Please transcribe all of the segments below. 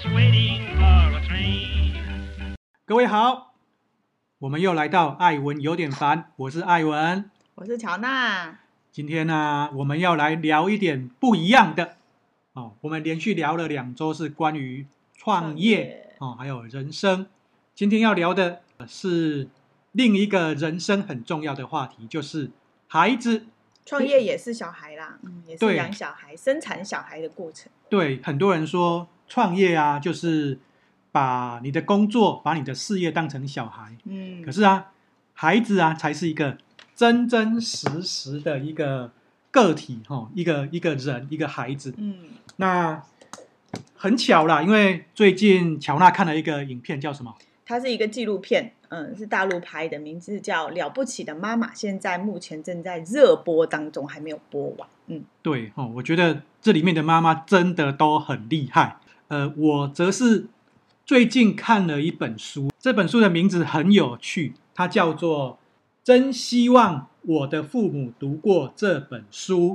just waiting for a train. 各位好，我们又来到艾文有点烦，我是艾文，我是乔娜。今天呢，我们要来聊一点不一样的哦。我们连续聊了两周，是关于创业，创业哦，还有人生。今天要聊的是另一个人生很重要的话题，就是孩子。创业也是小孩啦，嗯，也是养小孩、生产小孩的过程。对，很多人说创业啊，就是把你的工作、把你的事业当成小孩。嗯，可是啊，孩子啊，才是一个真真实实的一个个体，哈，一个一个人，一个孩子。嗯，那很巧啦，因为最近乔娜看了一个影片，叫什么？它是一个纪录片，嗯，是大陆拍的，名字叫《了不起的妈妈》，现在目前正在热播当中，还没有播完。嗯，对哦，我觉得这里面的妈妈真的都很厉害。呃，我则是最近看了一本书，这本书的名字很有趣，它叫做《真希望我的父母读过这本书》，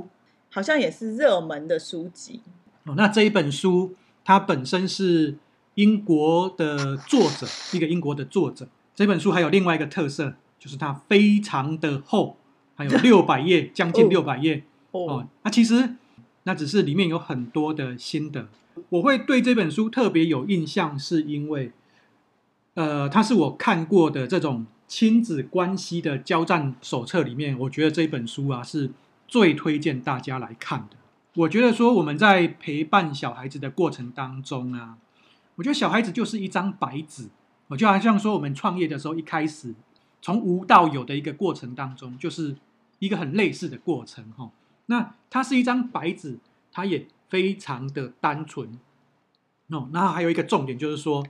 好像也是热门的书籍。哦，那这一本书它本身是。英国的作者，一个英国的作者，这本书还有另外一个特色，就是它非常的厚，还有 六百页，将近六百页哦。那其实那只是里面有很多的心得。我会对这本书特别有印象，是因为，呃，它是我看过的这种亲子关系的交战手册里面，我觉得这本书啊是最推荐大家来看的。我觉得说我们在陪伴小孩子的过程当中啊。我觉得小孩子就是一张白纸，我就好像说我们创业的时候，一开始从无到有的一个过程当中，就是一个很类似的过程哈。那它是一张白纸，它也非常的单纯哦。那还有一个重点就是说，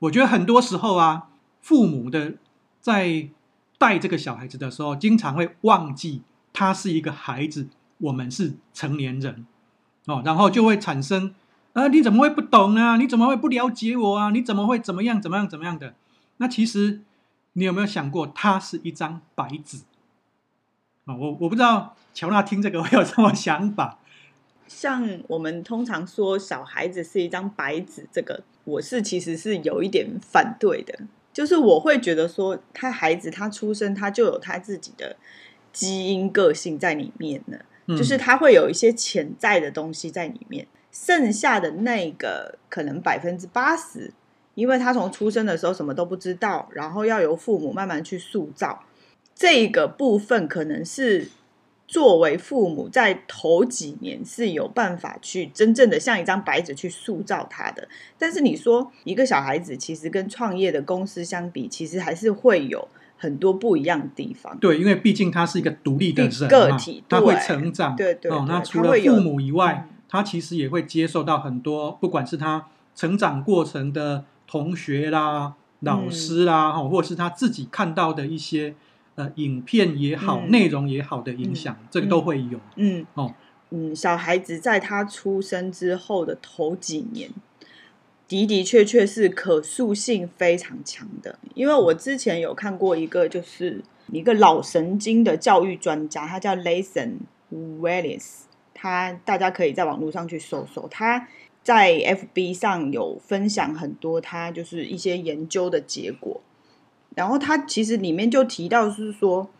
我觉得很多时候啊，父母的在带这个小孩子的时候，经常会忘记他是一个孩子，我们是成年人哦，然后就会产生。啊，你怎么会不懂啊？你怎么会不了解我啊？你怎么会怎么样怎么样怎么样的？那其实你有没有想过，它是一张白纸啊？我我不知道乔娜听这个会有什么想法。像我们通常说小孩子是一张白纸，这个我是其实是有一点反对的。就是我会觉得说，他孩子他出生他就有他自己的基因个性在里面呢，嗯、就是他会有一些潜在的东西在里面。剩下的那个可能百分之八十，因为他从出生的时候什么都不知道，然后要由父母慢慢去塑造，这个部分可能是作为父母在头几年是有办法去真正的像一张白纸去塑造他的。但是你说一个小孩子其实跟创业的公司相比，其实还是会有很多不一样的地方。对，因为毕竟他是一个独立的人，个体，他会成长。对对，对，哦，那除了父母以外。他其实也会接受到很多，不管是他成长过程的同学啦、老师啦，哈、嗯，或者是他自己看到的一些呃影片也好、嗯、内容也好的影响，嗯、这个都会有。嗯，哦，嗯，小孩子在他出生之后的头几年，的的确确是可塑性非常强的。因为我之前有看过一个，就是一个脑神经的教育专家，他叫 Layson Wallace。他大家可以在网络上去搜搜，他在 FB 上有分享很多他就是一些研究的结果，然后他其实里面就提到是说，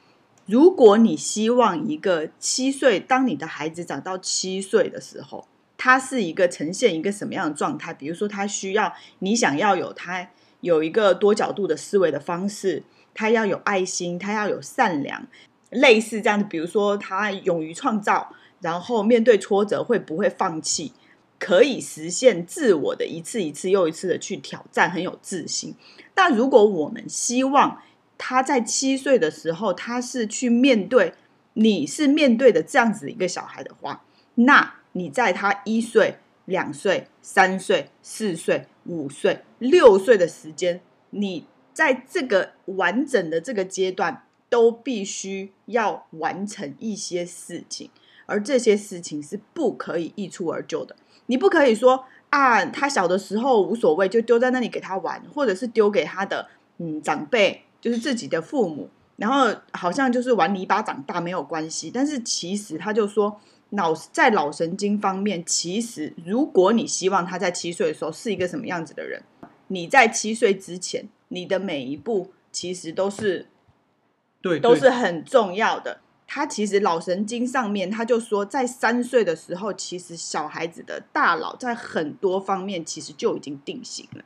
如果你希望一个七岁，当你的孩子长到七岁的时候，他是一个呈现一个什么样的状态？比如说他需要你想要有他有一个多角度的思维的方式，他要有爱心，他要有善良，类似这样的，比如说他勇于创造。然后面对挫折会不会放弃？可以实现自我的一次一次又一次的去挑战，很有自信。但如果我们希望他在七岁的时候，他是去面对，你是面对的这样子一个小孩的话，那你在他一岁、两岁、三岁、四岁、五岁、六岁的时间，你在这个完整的这个阶段，都必须要完成一些事情。而这些事情是不可以一蹴而就的。你不可以说啊，他小的时候无所谓，就丢在那里给他玩，或者是丢给他的嗯长辈，就是自己的父母，然后好像就是玩泥巴长大没有关系。但是其实他就说，脑在脑神经方面，其实如果你希望他在七岁的时候是一个什么样子的人，你在七岁之前，你的每一步其实都是对，对都是很重要的。他其实脑神经上面，他就说，在三岁的时候，其实小孩子的大脑在很多方面其实就已经定型了。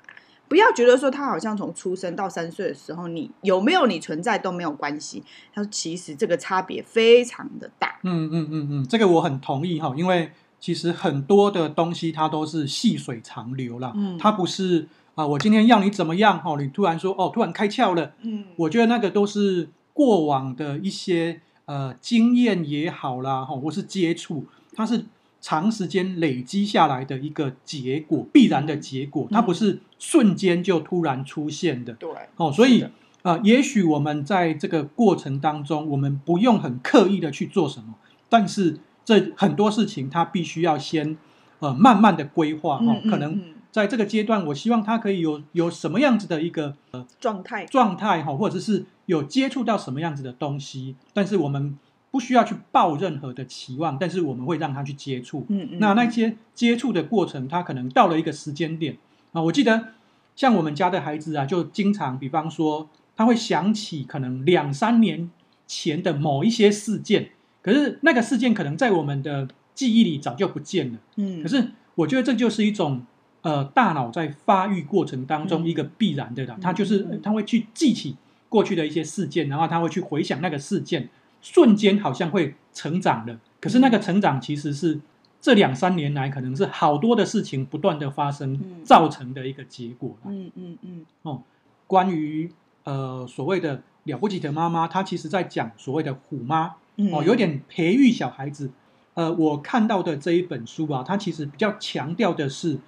不要觉得说他好像从出生到三岁的时候，你有没有你存在都没有关系。他说，其实这个差别非常的大。嗯嗯嗯嗯，这个我很同意哈，因为其实很多的东西它都是细水长流了。嗯，它不是啊、呃，我今天要你怎么样哈，你突然说哦，突然开窍了。嗯，我觉得那个都是过往的一些。呃，经验也好啦，哈，或是接触，它是长时间累积下来的一个结果，必然的结果，它不是瞬间就突然出现的。对，哦，所以呃，也许我们在这个过程当中，我们不用很刻意的去做什么，但是这很多事情它必须要先呃慢慢的规划哈，可能在这个阶段，我希望它可以有有什么样子的一个呃状态状态哈，或者是。有接触到什么样子的东西，但是我们不需要去抱任何的期望，但是我们会让他去接触。嗯嗯。那那些接触的过程，他可能到了一个时间点啊。我记得像我们家的孩子啊，就经常，比方说，他会想起可能两三年前的某一些事件，可是那个事件可能在我们的记忆里早就不见了。嗯。可是我觉得这就是一种呃大脑在发育过程当中一个必然的啦，他就是他会去记起。过去的一些事件，然后他会去回想那个事件，瞬间好像会成长了。可是那个成长其实是这两三年来，可能是好多的事情不断的发生造成的一个结果。嗯嗯嗯。哦，关于呃所谓的了不起的妈妈，她其实在讲所谓的虎妈哦，有点培育小孩子。呃，我看到的这一本书啊，它其实比较强调的是，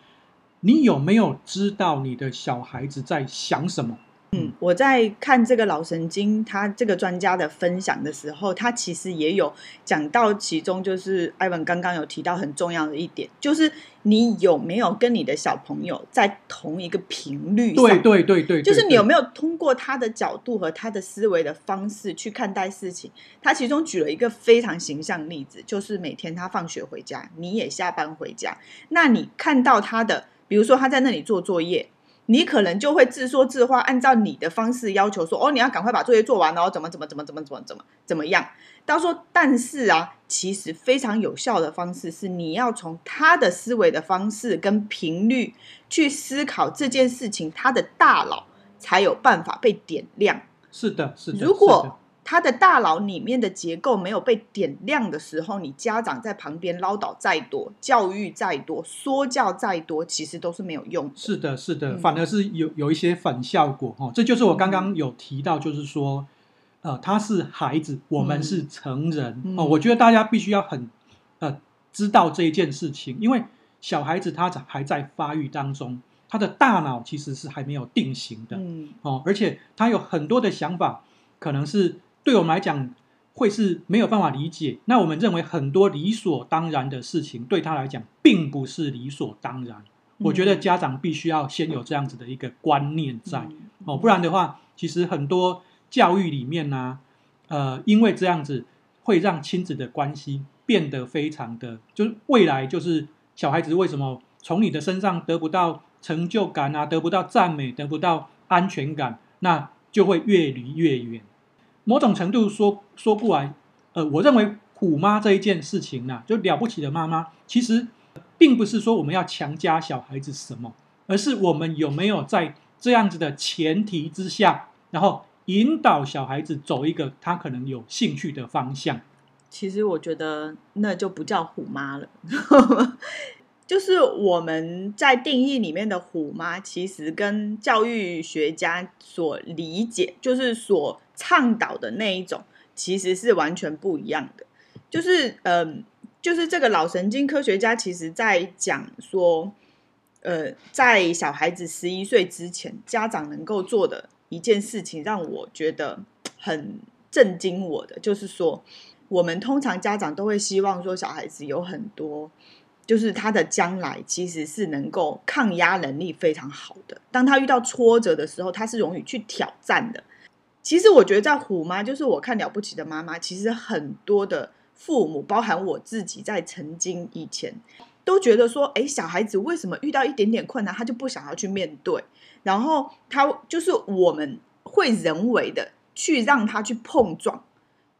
你有没有知道你的小孩子在想什么？嗯，我在看这个脑神经，他这个专家的分享的时候，他其实也有讲到其中，就是 Ivan 刚刚有提到很重要的一点，就是你有没有跟你的小朋友在同一个频率上？对对对对，就是你有没有通过他的角度和他的思维的方式去看待事情？他其中举了一个非常形象例子，就是每天他放学回家，你也下班回家，那你看到他的，比如说他在那里做作业。你可能就会自说自话，按照你的方式要求说：“哦，你要赶快把作业做完哦，怎么怎么怎么怎么怎么怎么怎么样？”他说：“但是啊，其实非常有效的方式是，你要从他的思维的方式跟频率去思考这件事情，他的大脑才有办法被点亮。”是的，是的。如果他的大脑里面的结构没有被点亮的时候，你家长在旁边唠叨再多，教育再多，说教再多，其实都是没有用的。是的，是的，反而是有有一些反效果哦。这就是我刚刚有提到，就是说，呃，他是孩子，我们是成人哦。我觉得大家必须要很呃知道这一件事情，因为小孩子他还在发育当中，他的大脑其实是还没有定型的，嗯哦，而且他有很多的想法，可能是。对我们来讲，会是没有办法理解。那我们认为很多理所当然的事情，对他来讲，并不是理所当然。我觉得家长必须要先有这样子的一个观念在哦，不然的话，其实很多教育里面呢，呃，因为这样子会让亲子的关系变得非常的，就是未来就是小孩子为什么从你的身上得不到成就感啊，得不到赞美，得不到安全感，那就会越离越远。某种程度说说过来，呃，我认为虎妈这一件事情呢、啊，就了不起的妈妈，其实并不是说我们要强加小孩子什么，而是我们有没有在这样子的前提之下，然后引导小孩子走一个他可能有兴趣的方向。其实我觉得那就不叫虎妈了，就是我们在定义里面的虎妈，其实跟教育学家所理解，就是所。倡导的那一种其实是完全不一样的，就是嗯，就是这个脑神经科学家其实在讲说，呃，在小孩子十一岁之前，家长能够做的一件事情，让我觉得很震惊我的，就是说，我们通常家长都会希望说，小孩子有很多，就是他的将来其实是能够抗压能力非常好的，当他遇到挫折的时候，他是容易去挑战的。其实我觉得在虎妈，就是我看了不起的妈妈，其实很多的父母，包含我自己，在曾经以前都觉得说，哎，小孩子为什么遇到一点点困难，他就不想要去面对，然后他就是我们会人为的去让他去碰撞。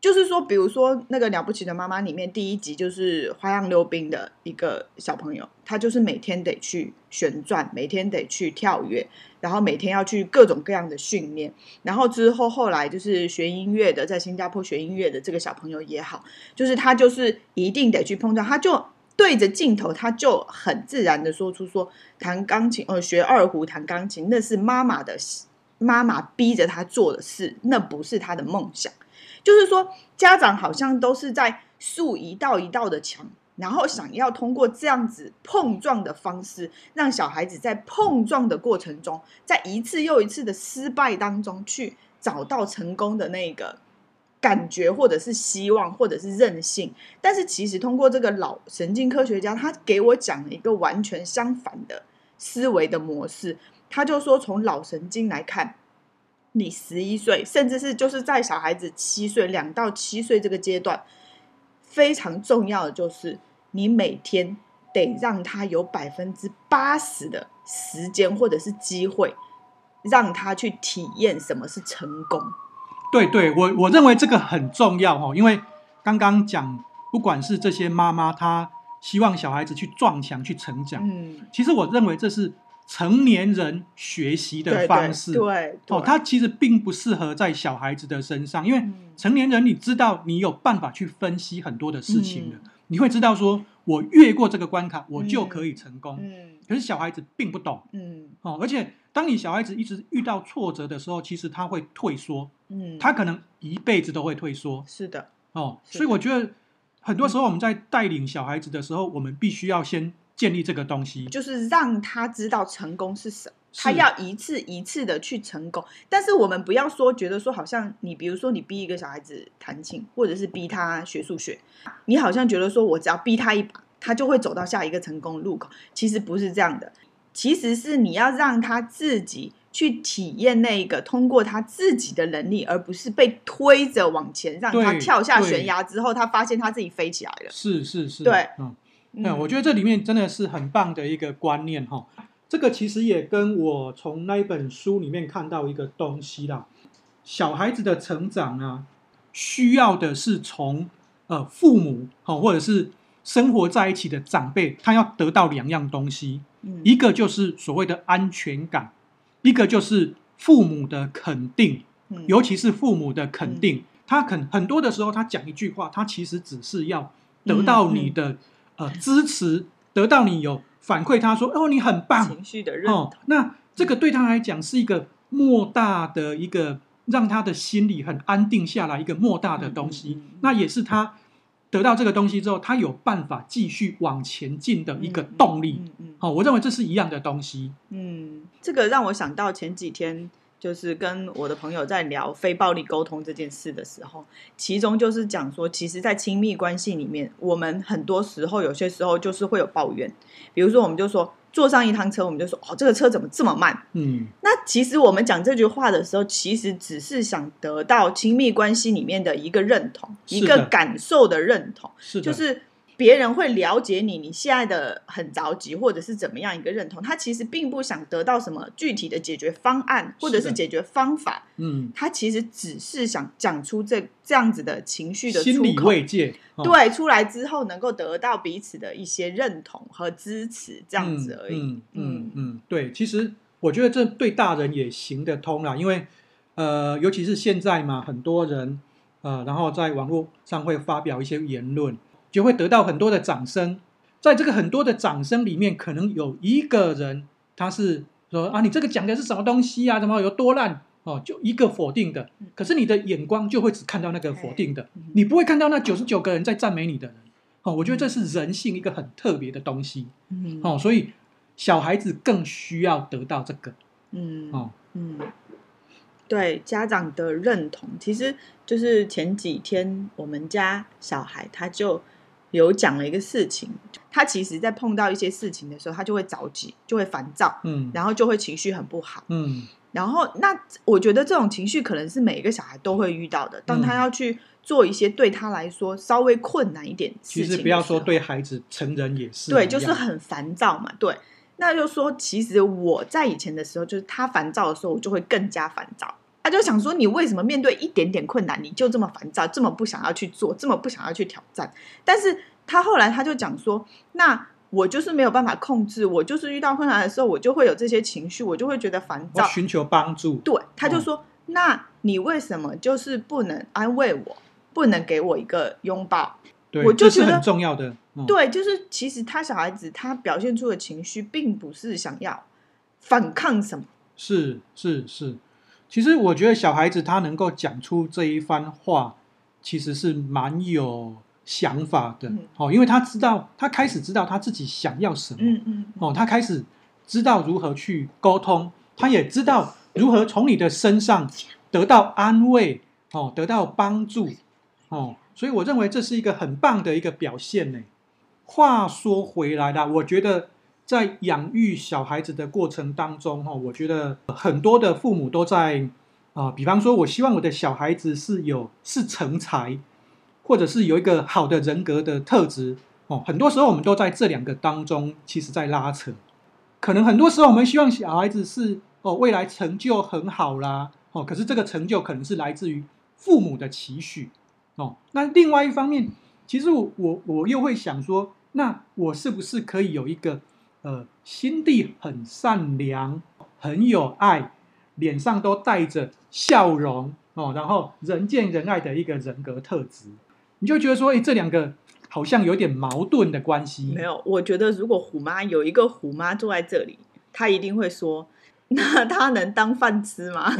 就是说，比如说那个了不起的妈妈里面第一集就是花样溜冰的一个小朋友，他就是每天得去旋转，每天得去跳跃，然后每天要去各种各样的训练，然后之后后来就是学音乐的，在新加坡学音乐的这个小朋友也好，就是他就是一定得去碰撞，他就对着镜头，他就很自然的说出说弹钢琴，呃，学二胡弹钢琴，那是妈妈的妈妈逼着他做的事，那不是他的梦想。就是说，家长好像都是在竖一道一道的墙，然后想要通过这样子碰撞的方式，让小孩子在碰撞的过程中，在一次又一次的失败当中，去找到成功的那个感觉，或者是希望，或者是韧性。但是，其实通过这个脑神经科学家，他给我讲了一个完全相反的思维的模式。他就说，从脑神经来看。你十一岁，甚至是就是在小孩子七岁，两到七岁这个阶段，非常重要的就是你每天得让他有百分之八十的时间或者是机会，让他去体验什么是成功。对对，我我认为这个很重要哦，因为刚刚讲，不管是这些妈妈，她希望小孩子去撞墙去成长，嗯，其实我认为这是。成年人学习的方式，对，对，对。哦，他其实并不适合在小孩子的身上，因为成年人你知道，你有办法去分析很多的事情的，嗯、你会知道说，我越过这个关卡，我就可以成功。嗯，可是小孩子并不懂，嗯，哦，而且当你小孩子一直遇到挫折的时候，其实他会退缩，嗯，他可能一辈子都会退缩。是的，哦，所以我觉得很多时候我们在带领小孩子的时候，我们必须要先。建立这个东西，就是让他知道成功是什么，他要一次一次的去成功。但是我们不要说觉得说，好像你比如说你逼一个小孩子弹琴，或者是逼他学数学，你好像觉得说我只要逼他一把，他就会走到下一个成功路口。其实不是这样的，其实是你要让他自己去体验那个，通过他自己的能力，而不是被推着往前，让他跳下悬崖之后，他发现他自己飞起来了。是是是，对，嗯。嗯，我觉得这里面真的是很棒的一个观念哈。这个其实也跟我从那一本书里面看到一个东西啦。小孩子的成长啊，需要的是从呃父母哈，或者是生活在一起的长辈，他要得到两样东西。一个就是所谓的安全感，一个就是父母的肯定，尤其是父母的肯定。他肯很多的时候，他讲一句话，他其实只是要得到你的。呃，支持得到你有反馈，他说：“哦，你很棒。”情绪的认同。哦，那这个对他来讲是一个莫大的一个让他的心里很安定下来一个莫大的东西。嗯嗯嗯、那也是他得到这个东西之后，他有办法继续往前进的一个动力。好嗯，嗯，嗯，哦，我认为这是一样的东西。嗯，这个让我想到前几天。就是跟我的朋友在聊非暴力沟通这件事的时候，其中就是讲说，其实，在亲密关系里面，我们很多时候，有些时候就是会有抱怨。比如说，我们就说坐上一趟车，我们就说哦，这个车怎么这么慢？嗯，那其实我们讲这句话的时候，其实只是想得到亲密关系里面的一个认同，一个感受的认同，是，就是。别人会了解你，你现在的很着急，或者是怎么样一个认同，他其实并不想得到什么具体的解决方案，或者是解决方法。嗯，他其实只是想讲出这这样子的情绪的出口，心理慰藉。哦、对，出来之后能够得到彼此的一些认同和支持，这样子而已。嗯嗯嗯，嗯，对，其实我觉得这对大人也行得通啦，因为呃，尤其是现在嘛，很多人呃，然后在网络上会发表一些言论。就会得到很多的掌声，在这个很多的掌声里面，可能有一个人，他是说啊，你这个讲的是什么东西啊？怎么有多烂？哦，就一个否定的，可是你的眼光就会只看到那个否定的，你不会看到那九十九个人在赞美你的人。哦，我觉得这是人性一个很特别的东西。嗯，哦，所以小孩子更需要得到这个。嗯，哦，嗯。对家长的认同，其实就是前几天我们家小孩他就。有讲了一个事情，他其实，在碰到一些事情的时候，他就会着急，就会烦躁，嗯，然后就会情绪很不好，嗯，然后那我觉得这种情绪可能是每一个小孩都会遇到的。当他要去做一些对他来说稍微困难一点事情。其实不要说对孩子，成人也是。对，就是很烦躁嘛。对，那就说其实我在以前的时候，就是他烦躁的时候，我就会更加烦躁。他就想说，你为什么面对一点点困难，你就这么烦躁，这么不想要去做，这么不想要去挑战？但是他后来他就讲说，那我就是没有办法控制，我就是遇到困难的时候，我就会有这些情绪，我就会觉得烦躁，寻求帮助。对，他就说，嗯、那你为什么就是不能安慰我，不能给我一个拥抱？对，我就觉得很重要的。嗯、对，就是其实他小孩子他表现出的情绪，并不是想要反抗什么，是是是。是其实我觉得小孩子他能够讲出这一番话，其实是蛮有想法的，哦，因为他知道，他开始知道他自己想要什么，嗯嗯，哦，他开始知道如何去沟通，他也知道如何从你的身上得到安慰，哦，得到帮助，哦，所以我认为这是一个很棒的一个表现呢。话说回来啦，我觉得。在养育小孩子的过程当中，哈，我觉得很多的父母都在啊、比方说，我希望我的小孩子是有是成才，或者是有一个好的人格的特质，哦，很多时候我们都在这两个当中，其实在拉扯。可能很多时候我们希望小孩子是哦，未来成就很好啦，哦，可是这个成就可能是来自于父母的期许，哦，那另外一方面，其实我我我又会想说，那我是不是可以有一个？呃，心地很善良，很有爱，脸上都带着笑容哦，然后人见人爱的一个人格特质，你就觉得说，哎，这两个好像有点矛盾的关系。没有，我觉得如果虎妈有一个虎妈坐在这里，她一定会说，那她能当饭吃吗？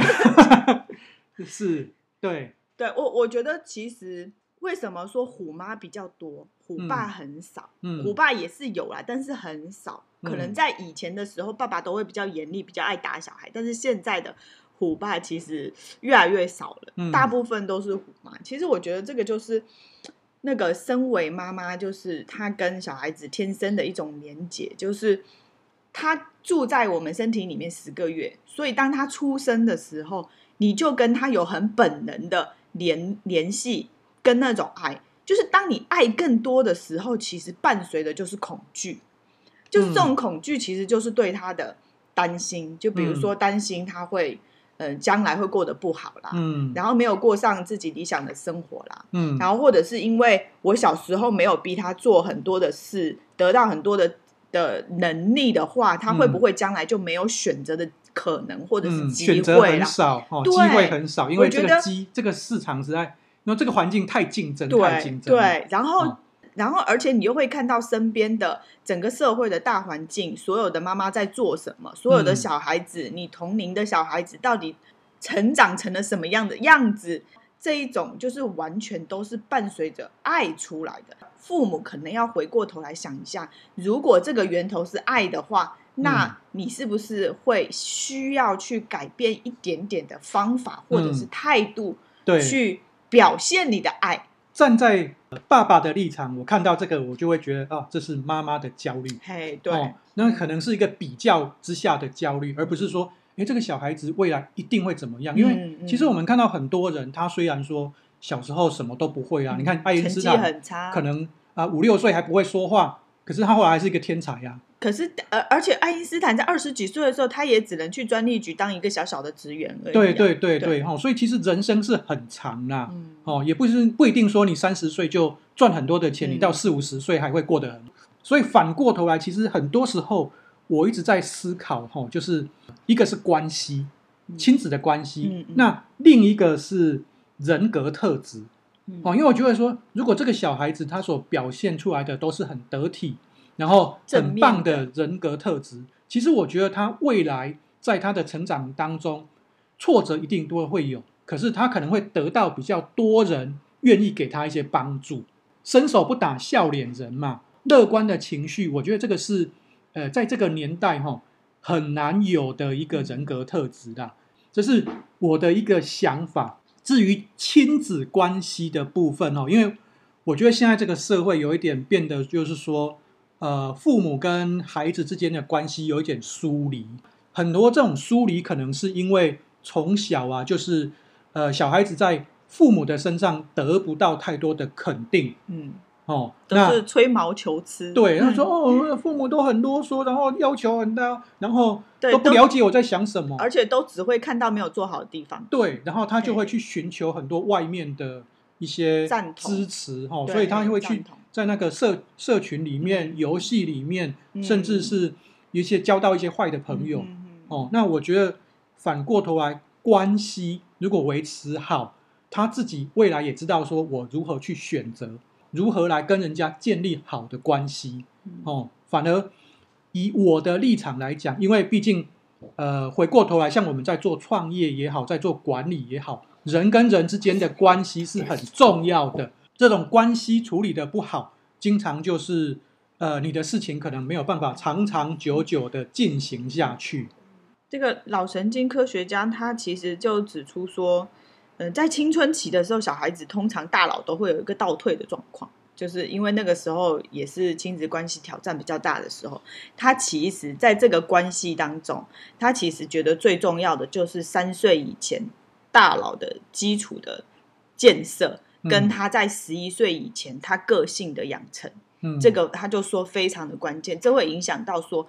是，对，对我我觉得其实。为什么说虎妈比较多，虎爸很少？嗯，虎爸也是有啦，但是很少。可能在以前的时候，爸爸都会比较严厉，比较爱打小孩。但是现在的虎爸其实越来越少了，嗯，大部分都是虎妈。其实我觉得这个就是那个身为妈妈，就是她跟小孩子天生的一种连结，就是他住在我们身体里面十个月，所以当他出生的时候，你就跟他有很本能的联联系。跟那种爱，就是当你爱更多的时候，其实伴随的就是恐惧，就是这种恐惧，其实就是对他的担心。嗯、就比如说担心他会，嗯、呃，将来会过得不好啦，嗯，然后没有过上自己理想的生活啦，嗯，然后或者是因为我小时候没有逼他做很多的事，得到很多的的能力的话，他会不会将来就没有选择的可能，或者是机会啦？选择很少，哦，对，机会很少，因为这个机这个市场实在。那这个环境太竞争，对太竞争。对，然后，哦、然后，而且你又会看到身边的整个社会的大环境，所有的妈妈在做什么，所有的小孩子，嗯、你同龄的小孩子到底成长成了什么样的样子？这一种就是完全都是伴随着爱出来的。父母可能要回过头来想一下，如果这个源头是爱的话，那你是不是会需要去改变一点点的方法，或者是态度，去？表现你的爱，站在爸爸的立场，我看到这个，我就会觉得啊，这是妈妈的焦虑。嘿，对，哦，那可能是一个比较之下的焦虑，而不是说，哎，这个小孩子未来一定会怎么样？因为其实我们看到很多人，他虽然说小时候什么都不会啊，你看爱因斯坦可能啊五六岁还不会说话，可是他后来还是一个天才呀。可是，而而且爱因斯坦在二十几岁的时候，他也只能去专利局当一个小小的职员而已。对对对对，哈，所以其实人生是很长呐，哦，也不是不一定说你三十岁就赚很多的钱，你到四五十岁还会过得很。所以反过头来，其实很多时候我一直在思考，哈，就是一个是关系，亲子的关系，那另一个是人格特质，哦，因为我觉得说，如果这个小孩子他所表现出来的都是很得体。然后很棒的人格特质，其实我觉得他未来在他的成长当中，挫折一定都会有，可是他可能会得到比较多人愿意给他一些帮助。伸手不打笑脸人嘛，乐观的情绪，我觉得这个是呃，在这个年代哈、哦、很难有的一个人格特质的，这是我的一个想法。至于亲子关系的部分哦，因为我觉得现在这个社会有一点变得就是说。呃，父母跟孩子之间的关系有一点疏离，很多这种疏离可能是因为从小啊，就是呃，小孩子在父母的身上得不到太多的肯定，嗯，哦，都是吹毛求疵。对，他说嗯哦，父母都很啰嗦，然后要求很大，然后都不了解我在想什么，而且都只会看到没有做好的地方。对，然后他就会去寻求很多外面的一些赞同支持，哈，对所以他会去赞同在那个社社群里面、游戏里面，嗯。甚至是一些交到一些坏的朋友，哦，那我觉得反过头来，关系如果维持好，他自己未来也知道说我如何去选择，如何来跟人家建立好的关系，嗯。哦，反而以我的立场来讲，因为毕竟，呃，回过头来，像我们在做创业也好，在做管理也好，人跟人之间的关系是很重要的。这种关系处理得不好，经常就是，呃，你的事情可能没有办法长长久久的进行下去。这个脑神经科学家他其实就指出说，嗯、在青春期的时候，小孩子通常大脑都会有一个倒退的状况，就是因为那个时候也是亲子关系挑战比较大的时候。他其实在这个关系当中，他其实觉得最重要的就是三岁以前大脑的基础的建设，跟他在十一岁以前他个性的养成，嗯，这个他就说非常的关键，这会影响到说。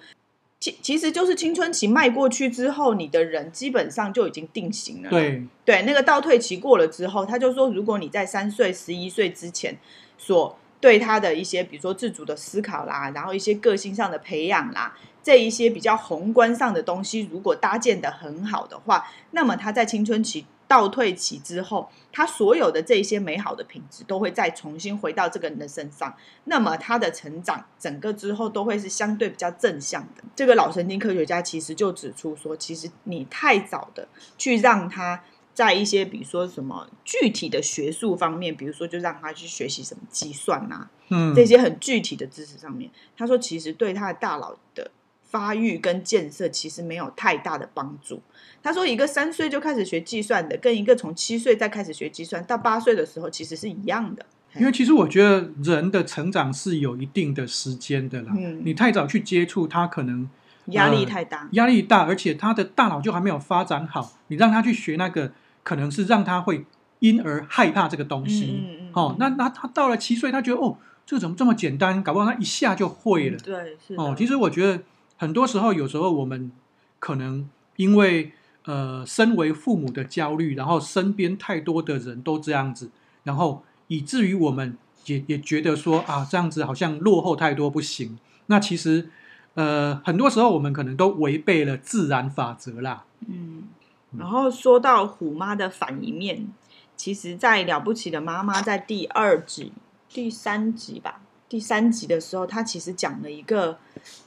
其其实就是青春期迈过去之后，你的人基本上就已经定型了。对对，那个倒退期过了之后，他就说，如果你在三岁、十一岁之前所对他的一些，比如说自主的思考啦，然后一些个性上的培养啦，这一些比较宏观上的东西，如果搭建的很好的话，那么他在青春期倒退期之后，他所有的这些美好的品质都会再重新回到这个人的身上，那么他的成长整个之后都会是相对比较正向的。这个老神经科学家其实就指出说，其实你太早的去让他在一些比如说什么具体的学术方面，比如说就让他去学习什么计算啊，嗯，这些很具体的知识上面，他说其实对他的大脑的发育跟建设其实没有太大的帮助。他说，一个三岁就开始学计算的，跟一个从七岁再开始学计算到八岁的时候，其实是一样的。因为其实我觉得人的成长是有一定的时间的啦。嗯你太早去接触他，可能压力太大，压力大，而且他的大脑就还没有发展好。你让他去学那个，可能是让他会因而害怕这个东西。嗯嗯那那他到了七岁，他觉得哦，这个怎么这么简单？搞不好他一下就会了。嗯对，是哦，其实我觉得很多时候，有时候我们可能因为呃，身为父母的焦虑，然后身边太多的人都这样子，然后以至于我们也也觉得说啊，这样子好像落后太多不行。那其实呃，很多时候我们可能都违背了自然法则啦。嗯，然后说到虎妈的反一面，其实，在了不起的妈妈在第二集、第三集吧，第三集的时候，他其实讲了一个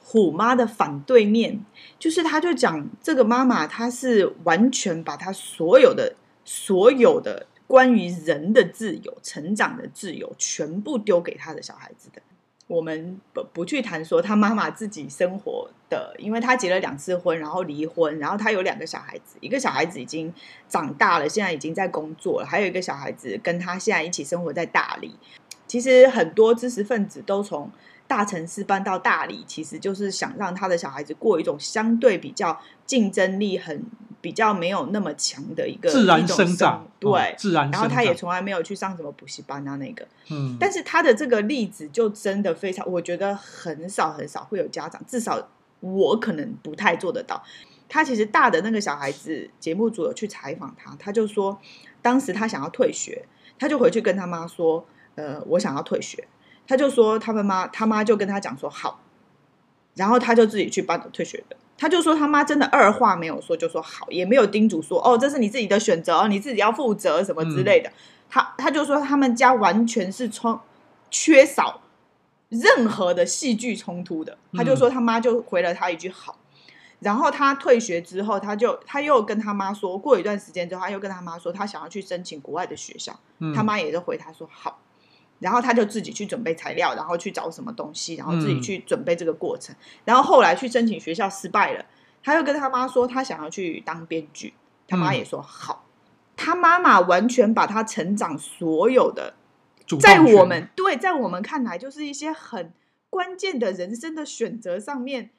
虎妈的反对面，就是他就讲这个妈妈，她是完全把她所有的、所有的关于人的自由、成长的自由，全部丢给他的小孩子的。我们不不去谈说他妈妈自己生活的，因为她结了两次婚，然后离婚，然后她有两个小孩子，一个小孩子已经长大了，现在已经在工作了，还有一个小孩子跟他现在一起生活在大理。其实很多知识分子都从大城市搬到大理，其实就是想让他的小孩子过一种相对比较竞争力很比较没有那么强的一个自然生长，对、哦，自然。然后他也从来没有去上什么补习班啊，那个，嗯，但是他的这个例子就真的非常，我觉得很少很少会有家长，至少我可能不太做得到。他其实大的那个小孩子，节目组有去采访他，他就说，当时他想要退学，他就回去跟他妈说。呃，我想要退学，他就说他们妈，他妈就跟他讲说好，然后他就自己去办了退学的。他就说他妈真的二话没有说就说好，也没有叮嘱说哦，这是你自己的选择，你自己要负责什么之类的。嗯、他他就说他们家完全是充缺少任何的戏剧冲突的。他就说他妈就回了他一句好，然后他退学之后，他就他又跟他妈说过一段时间之后，他又跟他妈说他想要去申请国外的学校，嗯、他妈也就回他说好。然后他就自己去准备材料，然后去找什么东西，然后自己去准备这个过程。嗯、然后后来去申请学校失败了，他又跟他妈说他想要去当编剧，他妈也说好。嗯、他妈妈完全把他成长所有的，在我们对，在我们看来就是一些很关键的人生的选择上面，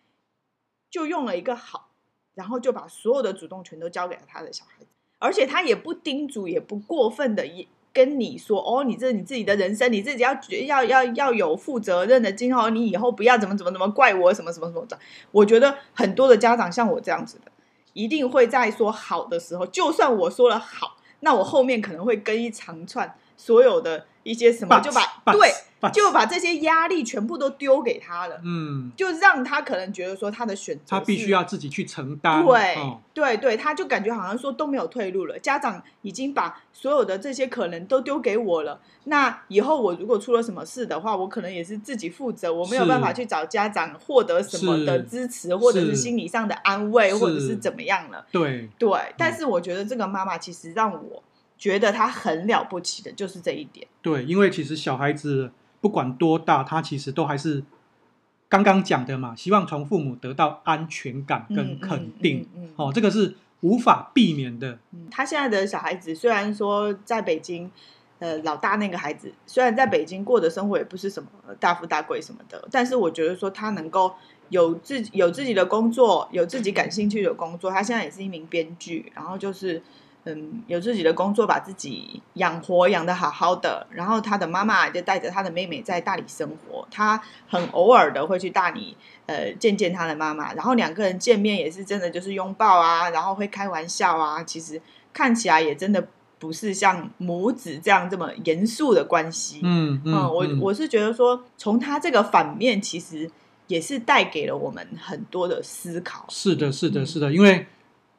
就用了一个好，然后就把所有的主动权都交给了他的小孩子。而且他也不叮嘱，也不过分的也跟你说哦，你这你自己的人生，你自己要要要要有负责任的，今后你以后不要怎么怎么怎么怪我什么什么什么的。我觉得很多的家长像我这样子的，一定会在说好的时候，就算我说了好，那我后面可能会跟一长串所有的一些什么就把对。就把这些压力全部都丢给他了，嗯，就让他可能觉得说他的选择，他必须要自己去承担，对、哦、对对，他就感觉好像说都没有退路了。家长已经把所有的这些可能都丢给我了，那以后我如果出了什么事的话，我可能也是自己负责，我没有办法去找家长获得什么的支持，或者是心理上的安慰，或者是怎么样了。对对，但是我觉得这个妈妈其实让我觉得他很了不起的，就是这一点。对，因为其实小孩子。不管多大，他其实都还是刚刚讲的嘛，希望从父母得到安全感跟肯定。嗯嗯嗯嗯、哦，这个是无法避免的。嗯、他现在的小孩子虽然说在北京，呃，老大那个孩子虽然在北京过的生活也不是什么大富大贵什么的，但是我觉得说他能够有自己有自己的工作，有自己感兴趣的工作。他现在也是一名编剧，然后就是。嗯，有自己的工作，把自己养活养得好好的。然后他的妈妈就带着他的妹妹在大理生活。他很偶尔的会去大理，呃，见见他的妈妈。然后两个人见面也是真的就是拥抱啊，然后会开玩笑啊。其实看起来也真的不是像母子这样这么严肃的关系。嗯嗯，嗯，我我是觉得说，从他这个反面，其实也是带给了我们很多的思考。是的，是的，是的，因为。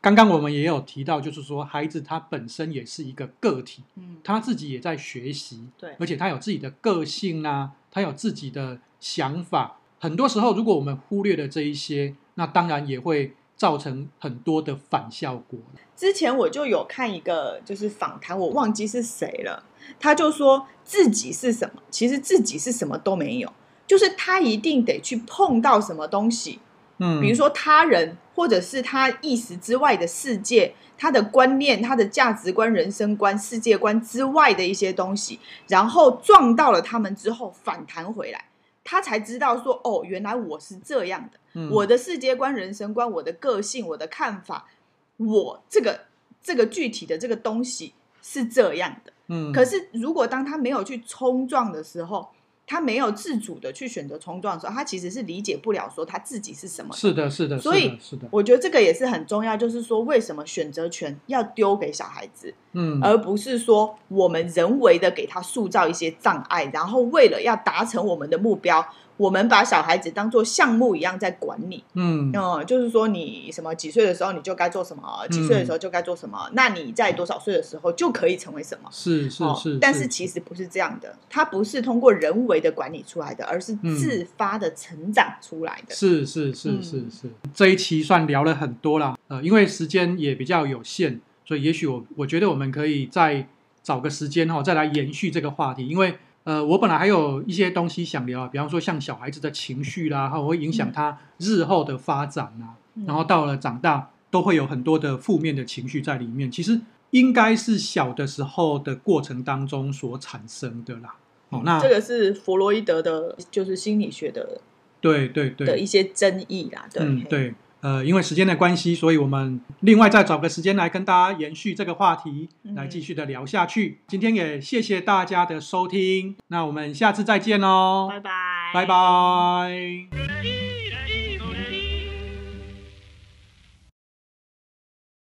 刚刚我们也有提到，就是说孩子他本身也是一个个体，嗯，他自己也在学习，对，而且他有自己的个性啊，他有自己的想法。很多时候，如果我们忽略了这一些，那当然也会造成很多的反效果。之前我就有看一个就是访谈，我忘记是谁了，他就说自己是什么，其实自己是什么都没有，就是他一定得去碰到什么东西。嗯，比如说他人，或者是他意识之外的世界，他的观念、他的价值观、人生观、世界观之外的一些东西，然后撞到了他们之后反弹回来，他才知道说，哦，原来我是这样的，嗯，我的世界观、人生观、我的个性、我的看法，我这个这个具体的这个东西是这样的。嗯，可是如果当他没有去冲撞的时候，他没有自主的去选择冲撞的时候，他其实是理解不了说他自己是什么。是的，是的，所以是的，我觉得这个也是很重要，就是说为什么选择权要丢给小孩子，嗯，而不是说我们人为的给他塑造一些障碍，然后为了要达成我们的目标。我们把小孩子当做项目一样在管理，嗯，嗯，就是说你什么几岁的时候你就该做什么，几岁的时候就该做什么，嗯，那你在多少岁的时候就可以成为什么？是是是，哦，是，但是其实不是这样的，它不是通过人为的管理出来的，而是自发的成长出来的。是是是是是，这一期算聊了很多了，呃，因为时间也比较有限，所以也许我我觉得我们可以再找个时间哈，再来延续这个话题，因为。呃，我本来还有一些东西想聊啊，比方说像小孩子的情绪啦，哈，会影响他日后的发展啊，嗯、然后到了长大都会有很多的负面的情绪在里面。其实应该是小的时候的过程当中所产生的啦。哦，那这个是弗洛伊德的，就是心理学的，对对对的一些争议啦。对、嗯、对。呃，因为时间的关系，所以我们另外再找个时间来跟大家延续这个话题，来继续的聊下去。嗯。今天也谢谢大家的收听，那我们下次再见喽，拜拜，拜拜。